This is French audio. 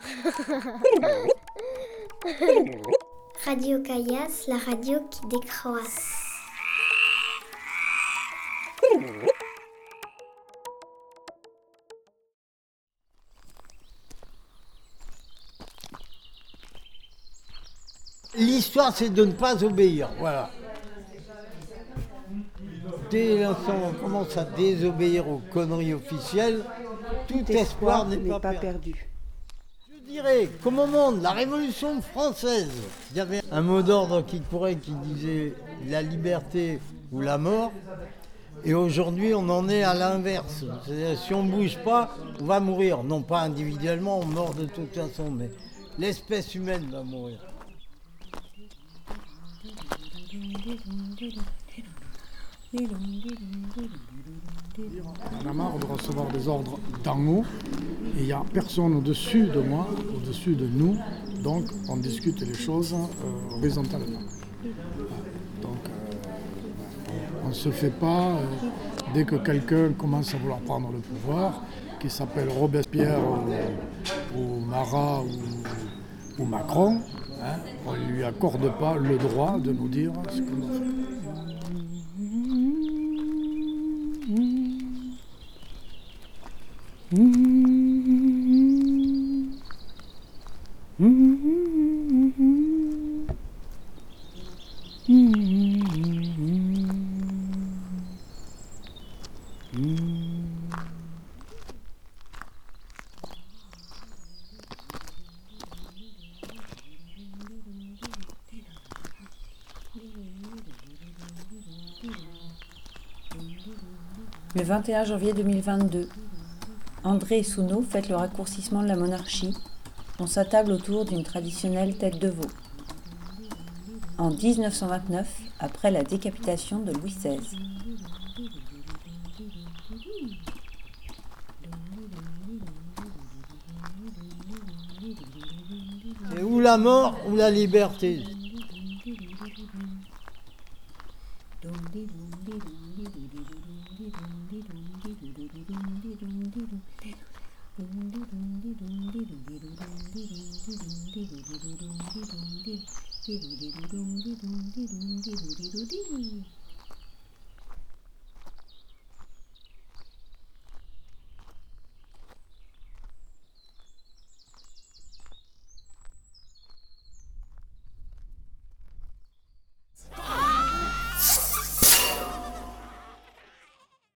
Radio Caillasse, la radio qui décroisse. L'histoire, c'est de ne pas obéir. Voilà. Dès l'instant où on commence à désobéir aux conneries officielles, tout, espoir, n'est pas, perdu. Dirais qu'au moment de la Révolution française, il y avait un mot d'ordre qui courait qui disait la liberté ou la mort. Et aujourd'hui, on en est à l'inverse. Si on ne bouge pas, on va mourir. Non pas individuellement, on meurt de toute façon, mais l'espèce humaine va mourir. On a marre de recevoir des ordres d'en haut et il n'y a personne au-dessus de moi, au-dessus de nous, donc on discute les choses euh, horizontalement. Donc euh, on ne se fait pas, euh, dès que quelqu'un commence à vouloir prendre le pouvoir, qui s'appelle Robespierre ou, Marat ou, Macron, hein, on ne lui accorde pas le droit de nous dire ce qu'on doit faire. 21 janvier 2022. André et Souno fêtent le raccourcissement de la monarchie. On s'attable autour d'une traditionnelle tête de veau. En 1929, après la décapitation de Louis XVI. Et ou la mort ou la liberté? Dee dee dee dee dee dee dee dee dee dee dee dee